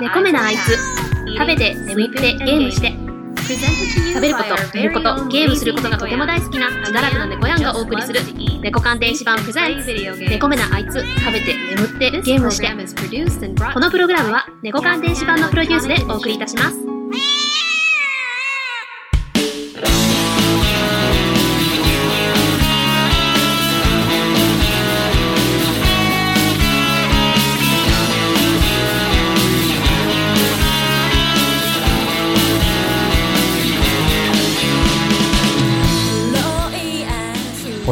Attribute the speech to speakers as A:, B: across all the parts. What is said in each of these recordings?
A: 猫目なあいつ食べて眠ってゲームして食べること寝ることゲームすることがとても大好きな自堕落な猫やんがお送りする猫鑑電子版プレゼンツ猫目なあいつ食べて眠ってゲームしてこのプログラムは猫鑑電子版のプロデュースでお送りいたします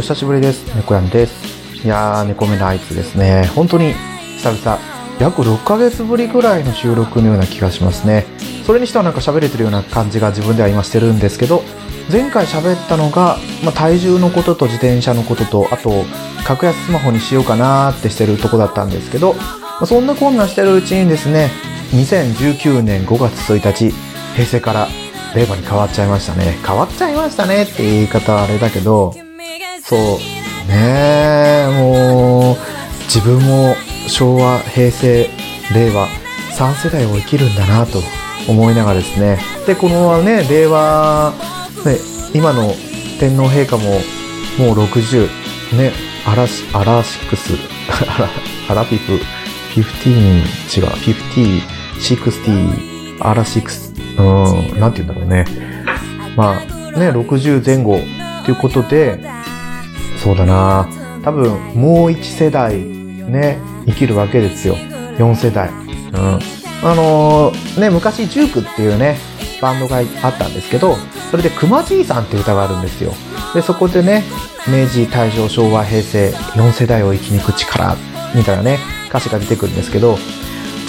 B: 久しぶりです。猫やんです。いやー、猫目のあいつですね。本当に久々、約6ヶ月ぶりぐらいの収録のような気がしますね。それにしてはなんか喋れてるような感じが自分では今してるんですけど、前回喋ったのが、まあ、体重のことと自転車のことと、あと、格安スマホにしようかなーってしてるとこだったんですけど、まあ、そんなこんなしてるうちにですね、2019年5月1日、平成から令和に変わっちゃいましたね。変わっちゃいましたねって言い方はあれだけど、そう。ねえ、もう、自分も昭和、平成、令和、3世代を生きるんだなと思いながらですね。で、このね、令和、ね、今の天皇陛下ももう60、ね、アラシ、アラシックス、アラ、アラフィフ、15、違う、50、60、アラシックス、うん、なんて言うんだろうね。まあ、ね、60前後ということで、そうだな多分もう一世代ね、生きるわけですよ。4世代。うん。あのーね、昔ジュークっていうね、バンドがあったんですけど、それで熊じいさんっていう歌があるんですよ。で、そこでね、明治、大正、昭和、平成、4世代を生き抜く力、みたいなね、歌詞が出てくるんですけど、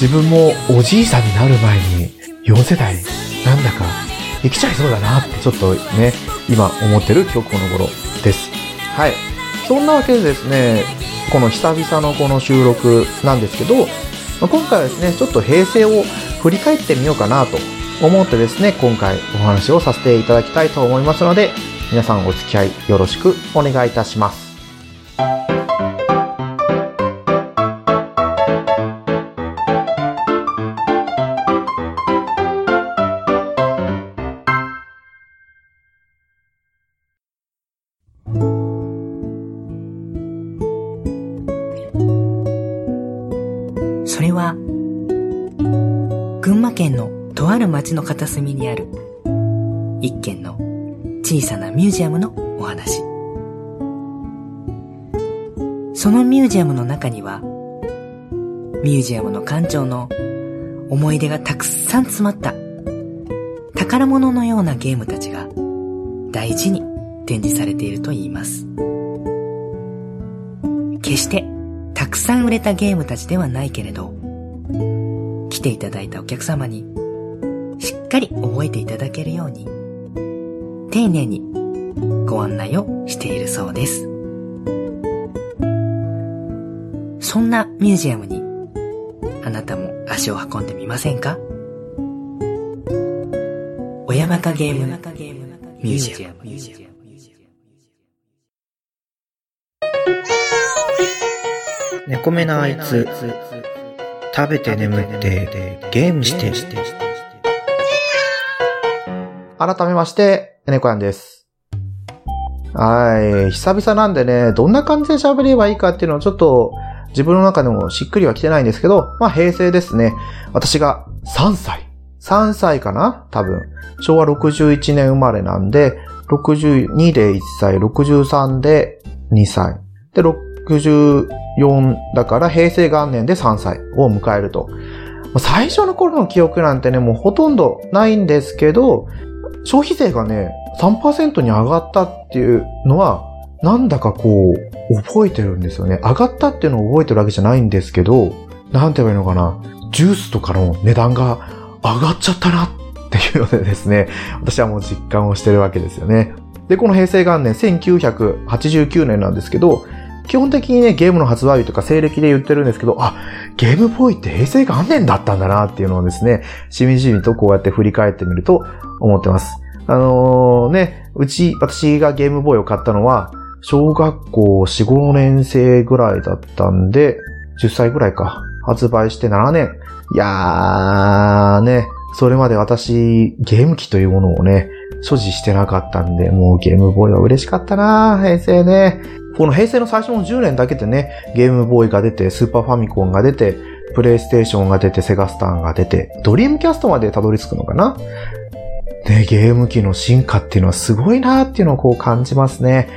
B: 自分もおじいさんになる前に4世代、なんだか生きちゃいそうだなってちょっとね、今思ってる今日この頃です。はい。そんなわけでですね、この久々のこの収録なんですけど、今回はですね、ちょっと平成を振り返ってみようかなと思ってですね、今回お話をさせていただきたいと思いますので、皆さんお付き合いよろしくお願いいたします。
C: ミュージアムのお話。そのミュージアムの中には、ミュージアムの館長の思い出がたくさん詰まった宝物のようなゲームたちが大事に展示されていると言います。決してたくさん売れたゲームたちではないけれど、来ていただいたお客様にしっかり覚えていただけるように、丁寧にご案内をしているそうです。そんなミュージアムにあなたも足を運んでみませんか？小山かゲームミュージアム。
B: 猫目のあいつ、食べて眠ってゲームして。改めまして、猫やんです。はい。久々なんでね、どんな感じで喋ればいいかっていうのをちょっと自分の中でもしっくりは来てないんですけど、まあ平成ですね。私が3歳。3歳かな？多分。昭和61年生まれなんで、62で1歳、63で2歳。で、64だから平成元年で3歳を迎えると。最初の頃の記憶なんてね、もうほとんどないんですけど、消費税がね、3%に上がったっていうのは、なんだかこう、覚えてるんですよね。上がったっていうのを覚えてるわけじゃないんですけど、なんて言えばいいのかな。ジュースとかの値段が上がっちゃったなっていうのでですね、私はもう実感をしてるわけですよね。で、この平成元年、1989年なんですけど、基本的にね、ゲームの発売日とか西暦で言ってるんですけど、あ、ゲームボーイって平成元年だったんだなっていうのをですね、しみじみとこうやって振り返ってみると思ってます。あのーね、うち、私がゲームボーイを買ったのは、小学校4、5年生ぐらいだったんで、10歳ぐらいか。発売して7年。いやーね、それまで私、ゲーム機というものをね、所持してなかったんで、もうゲームボーイは嬉しかったな平成ね。この平成の最初の10年だけでね、ゲームボーイが出て、スーパーファミコンが出て、プレイステーションが出て、セガスターンが出て、ドリームキャストまでたどり着くのかなね、ゲーム機の進化っていうのはすごいなっていうのをこう感じますね。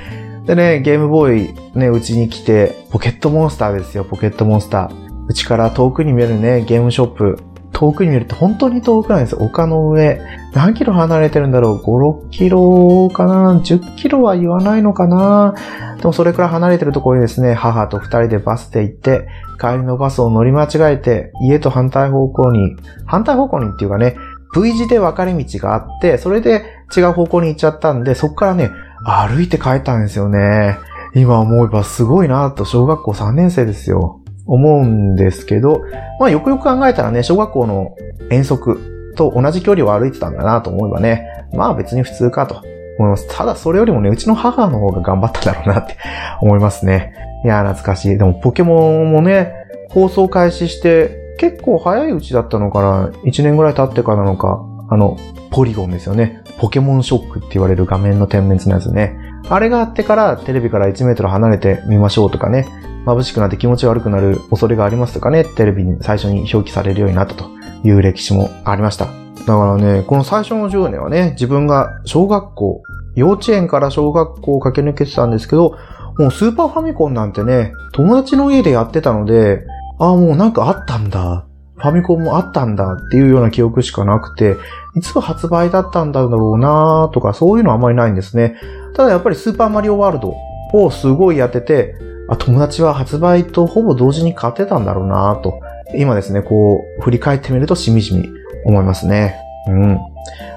B: でね、ゲームボーイね、うちに来て、ポケットモンスターですよ、ポケットモンスター。うちから遠くに見えるね、ゲームショップ。遠くに見ると本当に遠くなんですよ。丘の上。何キロ離れてるんだろう ?5、6キロかな ?10 キロは言わないのかな？でもそれくらい離れてるところにですね、母と二人でバスで行って、帰りのバスを乗り間違えて、家と反対方向に、反対方向にっていうかね、V 字で分かれ道があって、それで違う方向に行っちゃったんで、そこからね、歩いて帰ったんですよね。今思えばすごいなと、小学校3年生ですよ。思うんですけど、まあよくよく考えたらね、小学校の遠足と同じ距離を歩いてたんだなと思えばね、まあ別に普通かと思います。ただそれよりもね、うちの母の方が頑張っただろうなって思いますね。いや懐かしい。でもポケモンもね、放送開始して結構早いうちだったのかな ?1 年ぐらい経ってからなのか、あの、ポリゴンですよね。ポケモンショックって言われる画面の点滅のやつね。あれがあってからテレビから1メートル離れてみましょうとかね。眩しくなって気持ち悪くなる恐れがありますとかね。テレビに最初に表記されるようになったという歴史もありました。だからね、この最初の10年はね、自分が小学校、幼稚園から小学校を駆け抜けてたんですけど、もうスーパーファミコンなんてね、友達の家でやってたので、ああ、もうなんかあったんだ。ファミコンもあったんだっていうような記憶しかなくて、いつ発売だったんだろうなとか、そういうのはあまりないんですね。ただやっぱりスーパーマリオワールドをすごいやってて、あ、友達は発売とほぼ同時に買ってたんだろうなと、今ですね、こう、振り返ってみるとしみじみ思いますね。うん。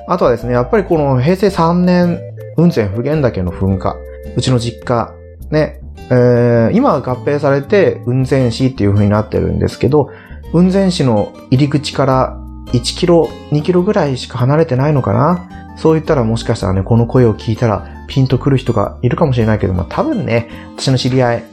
B: あとはですね、やっぱりこの平成3年、雲仙普賢岳の噴火、うちの実家、ね、えー、今は合併されて雲仙市っていう風になってるんですけど、雲仙市の入り口から1キロ、2キロぐらいしか離れてないのかな？そう言ったらもしかしたらね、この声を聞いたらピンとくる人がいるかもしれないけども、多分ね、私の知り合い、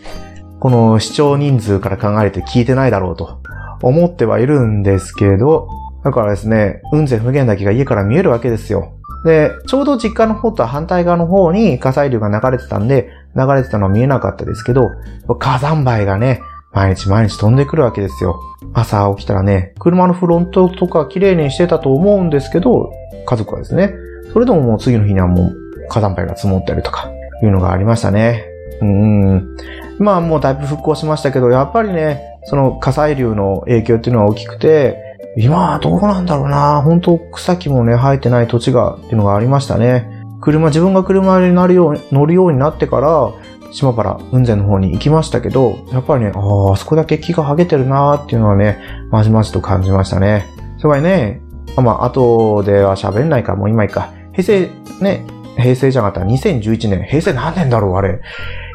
B: この視聴人数から考えて聞いてないだろうと思ってはいるんですけど、だからですね、雲仙普賢岳が家から見えるわけですよ。で、ちょうど実家の方と反対側の方に火砕流が流れてたんで、流れてたのは見えなかったですけど、火山灰がね、毎日毎日飛んでくるわけですよ。朝起きたらね、車のフロントとか綺麗にしてたと思うんですけど、家族はですね。それでももう次の日にはもう火山灰が積もったりとか、いうのがありましたね。うん。まあもうだいぶ復興しましたけど、やっぱりね、その火砕流の影響っていうのは大きくて、今はどうなんだろうな本当草木もね、生えてない土地が、っていうのがありましたね。車、自分が車になるよう、乗るようになってから、島原、雲仙の方に行きましたけど、やっぱりね、ああ、そこだけ木が生えてるなーっていうのはね、まじまじと感じましたね。それね、まあ、後では喋んないか、もう今いいか。平成、ね、平成じゃなかった、2011年。平成何年だろう、あれ。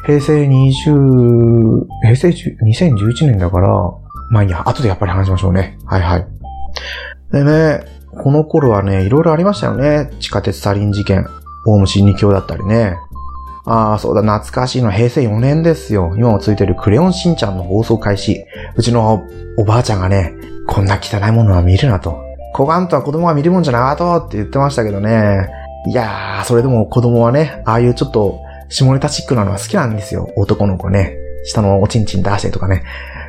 B: 平成20、平成2011年だから、まあいいや、後でやっぱり話しましょうね。はいはい。でね、この頃はね、いろいろありましたよね。地下鉄サリン事件、オウム真理教だったりね。ああ、そうだ、懐かしいの平成4年ですよ。今もついてるクレヨンしんちゃんの放送開始。うちのおばあちゃんがね、こんな汚いものは見るなと。小ガンとは子供が見るもんじゃなとって言ってましたけどね。いやー、それでも子供はね、ああいうちょっと下ネタチックなのは好きなんですよ。男の子ね。下のおちんちん出してとかね。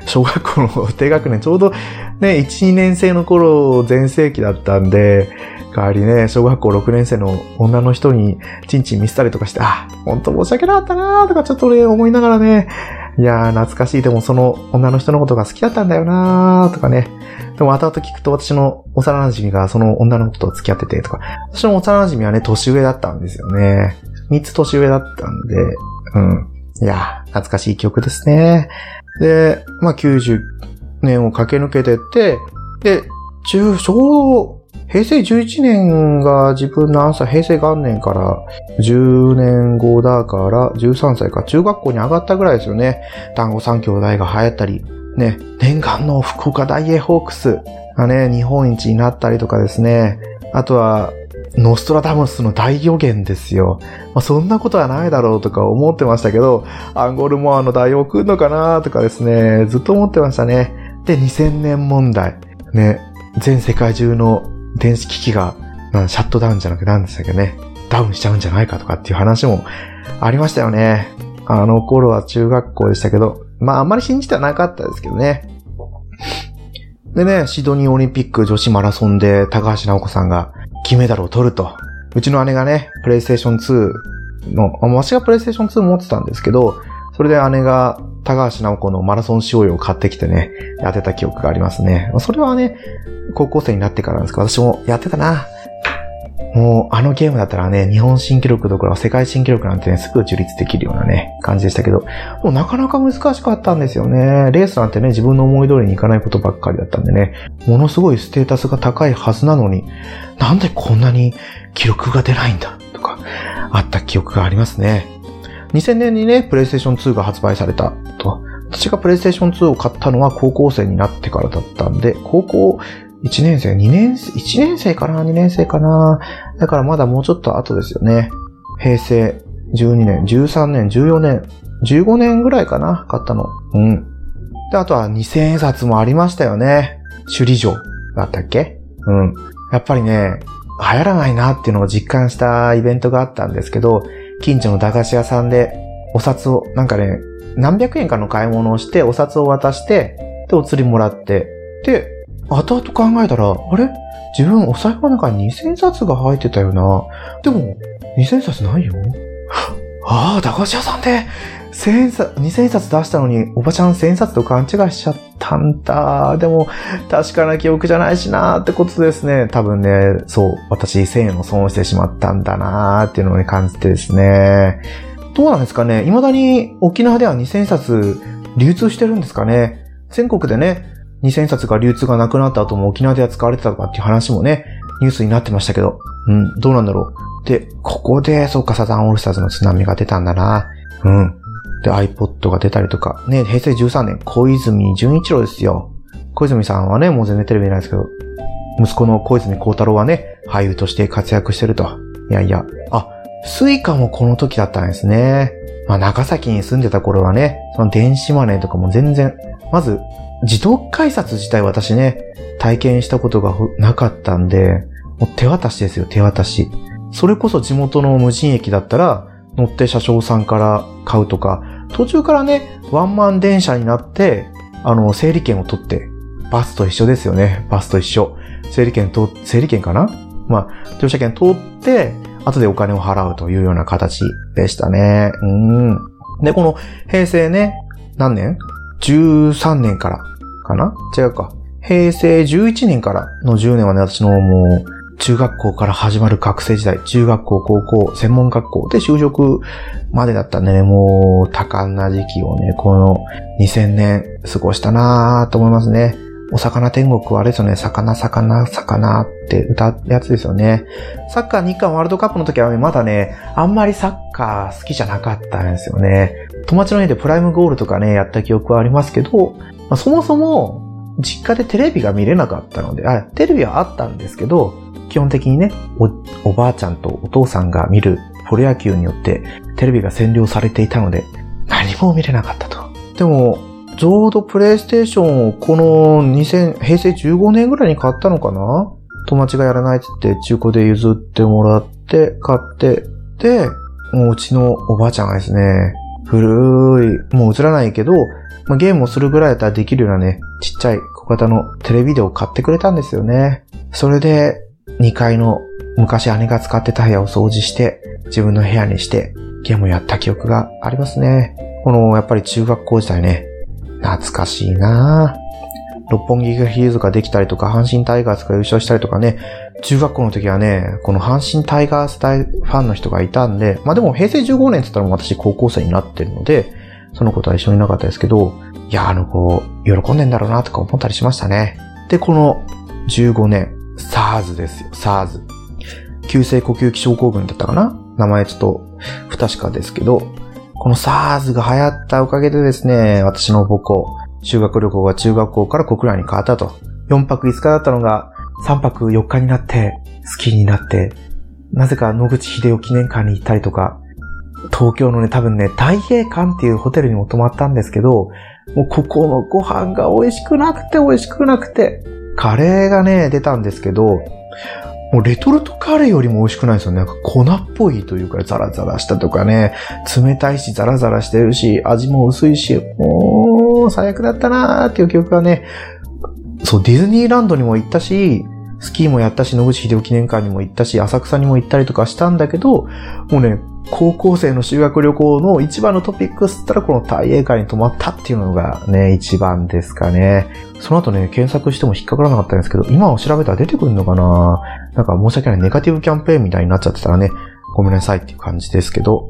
B: 小学校の低学年、ちょうどね、1、2年生の頃、全盛期だったんで、代わりね、小学校6年生の女の人にチンチン見せたりとかして、あ、ほんと申し訳なかったなーとかちょっとね、思いながらね、いやー、懐かしい。でもその女の人のことが好きだったんだよなーとかね。でも後々聞くと私の幼馴染がその女の子と付き合っててとか、私の幼馴染はね、年上だったんですよね。3つ年上だったんで、うん。いや、懐かしい曲ですね。で、まあ、90年を駆け抜けてって、で、中、小平成11年が自分の朝、平成元年から10年後だから13歳か中学校に上がったぐらいですよね。団子三兄弟が流行ったり、ね、念願の福岡大英ホークスがね、日本一になったりとかですね。あとは、ノストラダムスの大予言ですよ。まあ、そんなことはないだろうとか思ってましたけど、アンゴルモアの大王来るのかなとかですね、ずっと思ってましたね。で、2000年問題。ね、全世界中の電子機器が、シャットダウンじゃなくて何でしたっけね、ダウンしちゃうんじゃないかとかっていう話もありましたよね。あの頃は中学校でしたけど、まああんまり信じてはなかったですけどね。でね、シドニーオリンピック女子マラソンで高橋直子さんが金メダルを取ると。うちの姉がね、プレイステーション2の、あ私がプレイステーション2持ってたんですけど、それで姉が高橋直子のマラソン仕様を買ってきてね、やってた記憶がありますね。それはね、高校生になってからなんですけど、私もやってたな。もう、あのゲームだったらね、日本新記録どころか世界新記録なんてね、すぐ樹立できるようなね、感じでしたけど、もうなかなか難しかったんですよね。レースなんてね、自分の思い通りにいかないことばっかりだったんでね、ものすごいステータスが高いはずなのに、なんでこんなに記録が出ないんだ、とか、あった記憶がありますね。2000年にね、プレイステーション2が発売されたと。私がプレイステーション2を買ったのは高校生になってからだったんで、高校1年生、2年生、1年生かな ?2 年生かなだからまだもうちょっと後ですよね。平成12年、13年、14年、15年ぐらいかな買ったの。うん。で、あとは2000円札もありましたよね。首里城だったっけ？うん。やっぱりね、流行らないなっていうのを実感したイベントがあったんですけど、近所の駄菓子屋さんでお札を、なんかね、何百円かの買い物をして、お札を渡して、で、お釣りもらって、で、後々考えたら、あれ？自分お財布の中に2000冊が入ってたよな。でも、2000冊ないよ。ああ、駄菓子屋さんで、冊、2000冊出したのに、おばちゃん1000冊と勘違いしちゃったんだ。でも、確かな記憶じゃないしなーってことですね。多分ね、そう、私1000円を損してしまったんだなーっていうのを、感じてですね。どうなんですかね未だに沖縄では2000冊流通してるんですかね全国でね、2000冊が流通がなくなった後も沖縄では使われてたとかっていう話もね、ニュースになってましたけど、うん、どうなんだろう。で、ここで、そうか、サザンオールスターズの TSUNAMI が出たんだな。うん。で、iPod が出たりとか、ね、平成13年、小泉純一郎ですよ。小泉さんはね、もう全然テレビないですけど、息子の小泉孝太郎はね、俳優として活躍してると。いやいや、あ、 Suica もこの時だったんですね。まあ、長崎に住んでた頃はね、その電子マネーとかも全然、まず、自動改札自体私ね、体験したことがなかったんで、もう手渡しですよ、手渡し。それこそ地元の無人駅だったら、乗って車掌さんから買うとか、途中からね、ワンマン電車になって、あの、整理券を取って、バスと一緒ですよね。バスと一緒。整理券と、整理券かな？まあ、乗車券通って、後でお金を払うというような形でしたね。うん。で、この平成ね、何年 ?13 年からかな？違うか。平成11年からの10年はね、私のもう、中学校から始まる学生時代、中学校、高校、専門学校で就職までだったんでね、もう多感な時期をね、この2000年過ごしたなぁと思いますね。お魚天国はあれですよね、魚、魚、魚って歌うやつですよね。サッカー日韓ワールドカップの時はね、まだね、あんまりサッカー好きじゃなかったんですよね。友達の家でプライムゴールとかね、やった記憶はありますけど、まあ、そもそも、実家でテレビが見れなかったので、あ、テレビはあったんですけど、基本的にねお、おばあちゃんとお父さんが見るプロ野球によってテレビが占領されていたので、何も見れなかったと。でも、ちょうどプレイステーションをこの2000、平成15年ぐらいに買ったのかな？友達がやらないって言って中古で譲ってもらって買って、で、もううちのおばあちゃんがですね、古い、もう映らないけど、まあ、ゲームをするぐらいだったらできるようなね、ちっちゃい小型のテレビデオを買ってくれたんですよね。それで、2階の昔姉が使ってた部屋を掃除して、自分の部屋にして、ゲームをやった記憶がありますね。この、やっぱり中学校時代ね、懐かしいなぁ六本木ヒルズができたりとか、阪神タイガースが優勝したりとかね、中学校の時はね、この阪神タイガース大ファンの人がいたんで、まあでも平成15年って言ったら私高校生になってるので、その子とは一緒にいなかったですけど、いや、あの子、喜んでんだろうなとか思ったりしましたね。で、この15年、SARS ですよ、SARS。急性呼吸器症候群だったかな？名前ちょっと不確かですけど、この SARS が流行ったおかげでですね、私の母校、修学旅行が中学校から国内に変わったと。4泊5日だったのが3泊4日になって好きになって、なぜか野口秀夫記念館に行ったりとか、東京のね、多分ね、太平館っていうホテルにも泊まったんですけど、もうここのご飯が美味しくなくて美味しくなくて、カレーがね、出たんですけど、もうレトルトカレーよりも美味しくないですよね。なんか粉っぽいというか、ザラザラしたとかね、冷たいし、ザラザラしてるし、味も薄いし、もう、最悪だったなーっていう記憶がね、そう、ディズニーランドにも行ったし、スキーもやったし、野口秀夫記念館にも行ったし、浅草にも行ったりとかしたんだけど、もうね、高校生の修学旅行の一番のトピックスったらこの大英会に泊まったっていうのがね、一番ですかね。その後ね、検索しても引っかからなかったんですけど、今を調べたら出てくるのかな？なんか申し訳ないネガティブキャンペーンみたいになっちゃってたらね、ごめんなさいっていう感じですけど。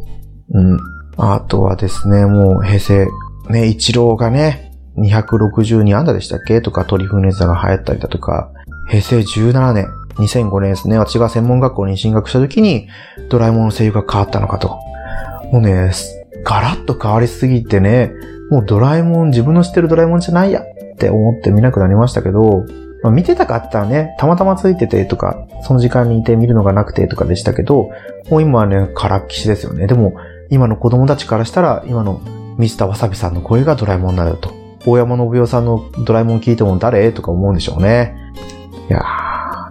B: うん。あとはですね、もう平成、ね、一郎がね、262安打でしたっけ？とか、トリフネザが流行ったりだとか、平成17年、2005年ですね、私が専門学校に進学した時に、ドラえもんの声優が変わったのかと。もうね、ガラッと変わりすぎてね、もうドラえもん、自分の知ってるドラえもんじゃないやって思って見なくなりましたけど、まあ、見てたかったらね、たまたまついててとか、その時間にいて見るのがなくてとかでしたけど、もう今はね、からっきしですよね。でも、今の子供たちからしたら、今のミスターわさびさんの声がドラえもんなんだと。大山信代さんのドラえもん聞いても誰？とか思うんでしょうね。いや。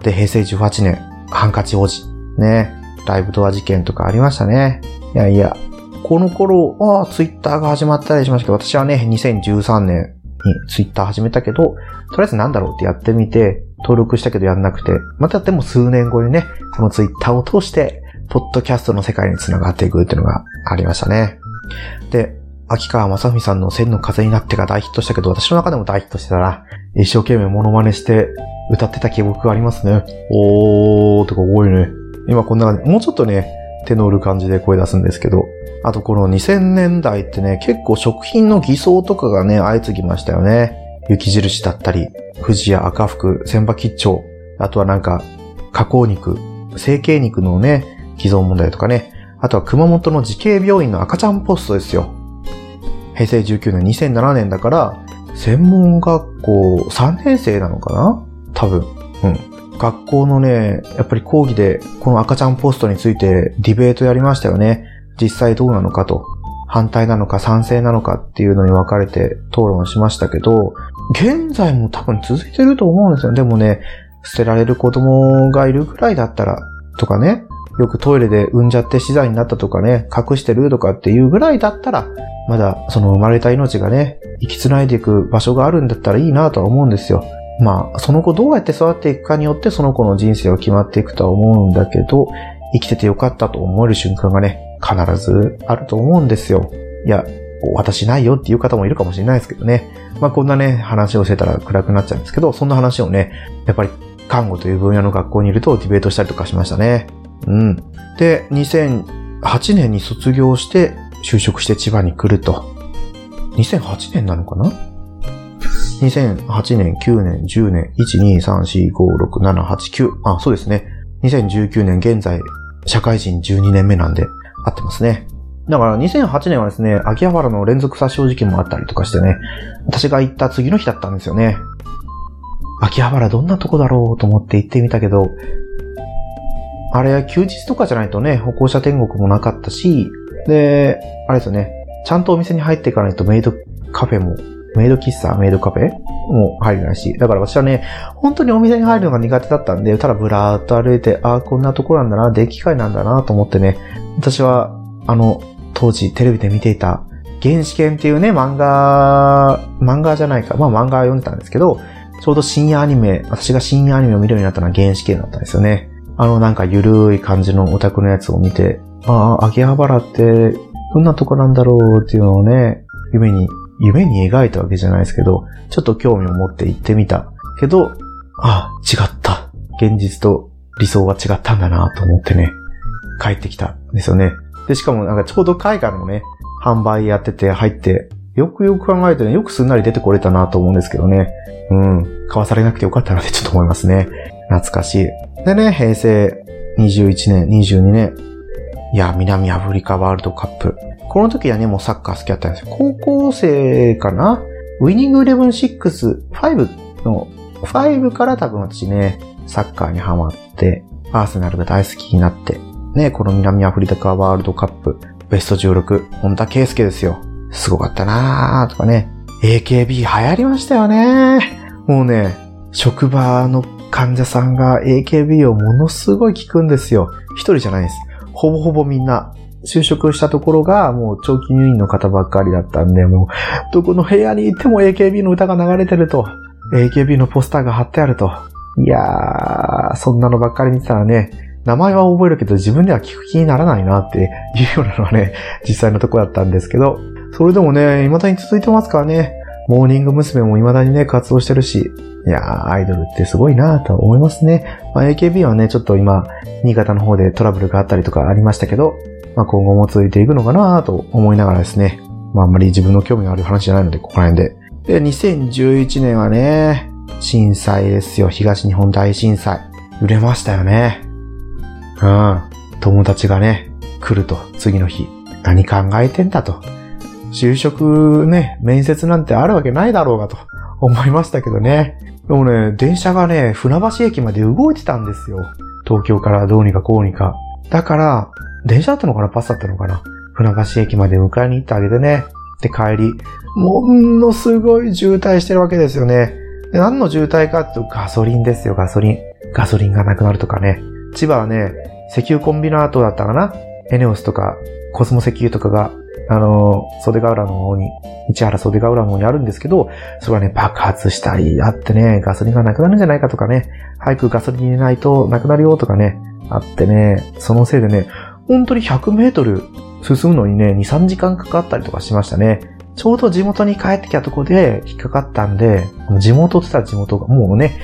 B: で、平成18年、ハンカチ王子。ね。ライブドア事件とかありましたね。いやいや。この頃、ああ、ツイッターが始まったりしましたけど、私はね、2013年にツイッター始めたけど、とりあえずなんだろうってやってみて、登録したけどやんなくて、またでも数年後にね、そのツイッターを通して、ポッドキャストの世界に繋がっていくっていうのがありましたね。で、秋川正文さんの千の風になってが大ヒットしたけど、私の中でも大ヒットしてたな。一生懸命モノマネして歌ってた記憶がありますね。おーとか多いね。今こんな感じ。もうちょっとね、手の売る感じで声出すんですけど。あとこの2000年代ってね、結構食品の偽装とかがね、相次ぎましたよね。雪印だったり、富士や赤福、千葉吉兆、あとはなんか、加工肉、成形肉のね、偽造問題とかね。あとは熊本の慈恵病院の赤ちゃんポストですよ。平成19年、2007年だから、専門学校3年生なのかな？多分。うん。学校のね、やっぱり講義で、この赤ちゃんポストについてディベートやりましたよね。実際どうなのかと。反対なのか賛成なのかっていうのに分かれて討論しましたけど、現在も多分続いてると思うんですよ。でもね、捨てられる子供がいるぐらいだったら、とかね、よくトイレで産んじゃって死罪になったとかね、隠してるとかっていうぐらいだったら、まだその生まれた命がね、生き繋いでいく場所があるんだったらいいなとは思うんですよ。まあ、その子どうやって育っていくかによってその子の人生は決まっていくとは思うんだけど、生きててよかったと思える瞬間がね、必ずあると思うんですよ。いや、私ないよっていう方もいるかもしれないですけどね。まあこんなね、話をしてたら暗くなっちゃうんですけど、そんな話をね、やっぱり看護という分野の学校にいるとディベートしたりとかしましたね。うん。で、2008年に卒業して就職して千葉に来ると。2008年なのかな ?2008 年、9年、10年、1、2、3、4、5、6、7、8、9。あ、そうですね。2019年現在、社会人12年目なんで、合ってますね。だから2008年はですね、秋葉原の連続殺傷事件もあったりとかしてね、私が行った次の日だったんですよね。秋葉原どんなとこだろうと思って行ってみたけど、あれは休日とかじゃないとね、歩行者天国もなかったし、で、あれですよね、ちゃんとお店に入っていかないとメイドカフェも、メイド喫茶、メイドカフェも入れないし、だから私はね、本当にお店に入るのが苦手だったんで、ただブラーっと歩いて、ああ、こんなところなんだな、電気街なんだなと思ってね、私は、あの、当時テレビで見ていた、げんしけんっていうね、漫画、漫画じゃないか、まあ漫画読んでたんですけど、ちょうど深夜アニメ、私が深夜アニメを見るようになったのは原始圏だったんですよね。あのなんかゆるい感じのオタクのやつを見て、ああ、秋葉原ってどんなとこなんだろうっていうのをね、夢に、夢に描いたわけじゃないですけど、ちょっと興味を持って行ってみた。けど、ああ、違った。現実と理想は違ったんだなと思ってね、帰ってきたんですよね。で、しかもなんかちょうど海外のね、販売やってて入って、よくよく考えてね、よくすんなり出てこれたなと思うんですけどね。うん。買わされなくてよかったなってちょっと思いますね。懐かしい。でね、平成21年、22年。いや、南アフリカワールドカップ。この時はね、もうサッカー好きだったんですよ。高校生かな？ウィニングイレブン6、5の、5から多分私ね、サッカーにハマって、アーセナルが大好きになって、ね、この南アフリカワールドカップ、ベスト16、本田圭介ですよ。すごかったなーとかね。AKB 流行りましたよね。もうね、職場の患者さんが AKB をものすごい聞くんですよ。一人じゃないです。ほぼほぼみんな。就職したところがもう長期入院の方ばっかりだったんで、もうどこの部屋に行っても AKB の歌が流れてると、AKB のポスターが貼ってあると。いやー、そんなのばっかり見てたらね、名前は覚えるけど自分では聞く気にならないなっていうようなのはね、実際のところだったんですけど、それでもね、未だに続いてますからね、モーニング娘。も未だにね、活動してるし、いやー、アイドルってすごいなーと思いますね。まあ、AKB はね、ちょっと今、新潟の方でトラブルがあったりとかありましたけど、まあ、今後も続いていくのかなーと思いながらですね。まあ、あんまり自分の興味がある話じゃないので、ここら辺で。で、2011年はね、震災ですよ。東日本大震災。揺れましたよね。うん。友達がね、来ると、次の日。何考えてんだと。就職ね、面接なんてあるわけないだろうがと思いましたけどね。でもね、電車がね、船橋駅まで動いてたんですよ。東京からどうにかこうにか。だから、電車だったのかなパスだったのかな船橋駅まで迎えに行ってあげてね。で、帰り、ものすごい渋滞してるわけですよね。で何の渋滞かっていうとガソリンですよ、ガソリン。ガソリンがなくなるとかね。千葉はね、石油コンビナートだったかなエネオスとか、コスモ石油とかがあの、袖ヶ浦の方に、市原袖ヶ浦の方にあるんですけど、それはね、爆発したりあってね、ガソリンがなくなるんじゃないかとかね、早くガソリン入れないとなくなるよとかね、あってね、そのせいでね、本当に100メートル進むのにね、2、3時間かかったりとかしましたね。ちょうど地元に帰ってきたとこで引っかかったんで、地元って言ったら地元が、もうね、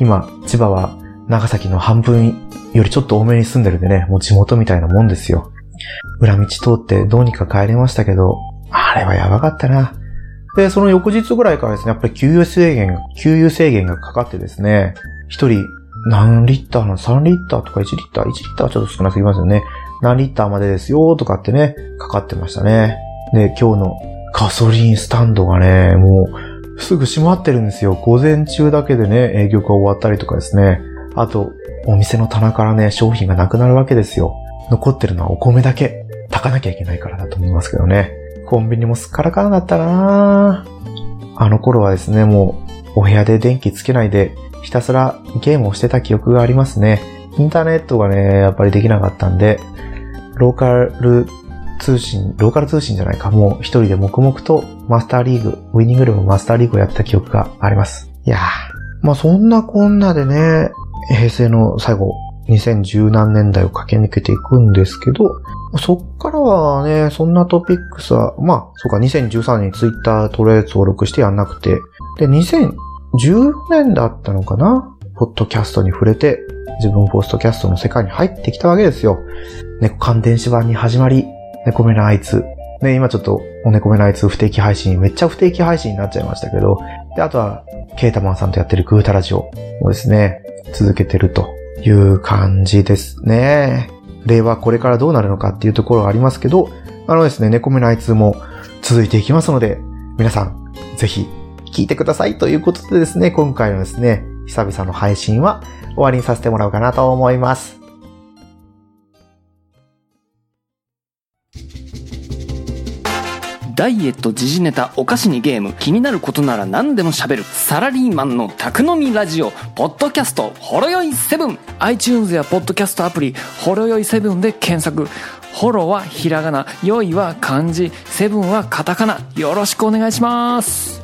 B: 今、千葉は長崎の半分よりちょっと多めに住んでるんでね、もう地元みたいなもんですよ。裏道通ってどうにか帰れましたけど、あれはやばかったな。で、その翌日ぐらいからですね、やっぱり給油制限、給油制限がかかってですね、一人何リッターの ?3 リッターとか1リッター ?1 リッターちょっと少なすぎますよね。何リッターまでですよとかってね、かかってましたね。で、今日のガソリンスタンドがね、もうすぐ閉まってるんですよ。午前中だけでね、営業が終わったりとかですね。あと、お店の棚からね、商品がなくなるわけですよ。残ってるのはお米だけ。炊かなきゃいけないからだと思いますけどね。コンビニもすっからかんだったなあの頃はですね、もう、お部屋で電気つけないで、ひたすらゲームをしてた記憶がありますね。インターネットがね、やっぱりできなかったんで、ローカル通信、ローカル通信じゃないか、もう一人で黙々とマスターリーグ、ウィニングルームマスターリーグをやった記憶があります。いやー、まあそんなこんなでね、平成の最後、2010何年代を駆け抜けていくんですけど、そっからはね、そんなトピックスは、まあ、そうか、2013年にツイッターとりあえず登録してやんなくて、で、2014年だったのかなポッドキャストに触れて、自分ポストキャストの世界に入ってきたわけですよ。猫缶電子版に始まり、猫目のあいつ。ね、今ちょっと、お猫目のあいつ不定期配信、めっちゃ不定期配信になっちゃいましたけど、で、あとは、ケータマンさんとやってるグータラジオをですね、続けてるという感じですね。令和これからどうなるのかっていうところがありますけど、あのですね、猫目のあいつも続いていきますので、皆さん、ぜひ、聞いてくださいということでですね、今回のですね、久々の配信は終わりにさせてもらおうかなと思います。
D: ダイエット時事ネタお菓子にゲーム気になることなら何でも喋るサラリーマンの宅飲みラジオポッドキャストほろよい7 iTunes やポッドキャストアプリほろよい7で検索。ホロはひらがなよいは漢字。セブンはカタカナ。よろしくお願いします。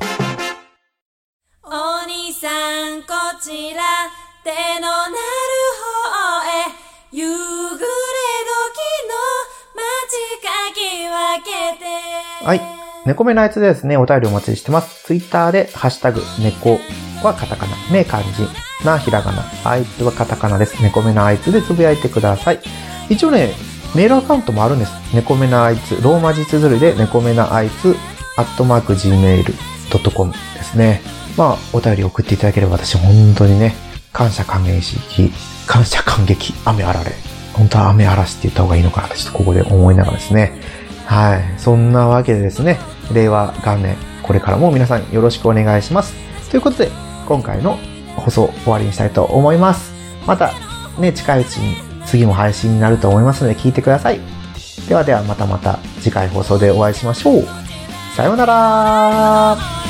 E: お兄さんこちら。手のなる方へ。夕暮
B: はい。猫目のあいつでですね、お便りお待ちしてます。ツイッターで、ハッシュタグ、猫はカタカナ、目漢字、な、ひらがな、あいつはカタカナです。猫目のあいつでつぶやいてください。一応ね、メールアカウントもあるんです。猫目のあいつ、ローマ字綴りで、猫目のあいつ、アットマーク gmail.com ですね。まあ、お便り送っていただければ私、本当にね、感謝感激し、感謝感激、雨あられ。本当は雨嵐って言った方がいいのかなってちょっとここで思いながらですね。はい。そんなわけでですね、令和元年、これからも皆さんよろしくお願いします。ということで、今回の放送終わりにしたいと思います。また、ね、近いうちに次も配信になると思いますので聞いてください。ではではまたまた次回放送でお会いしましょう。さようなら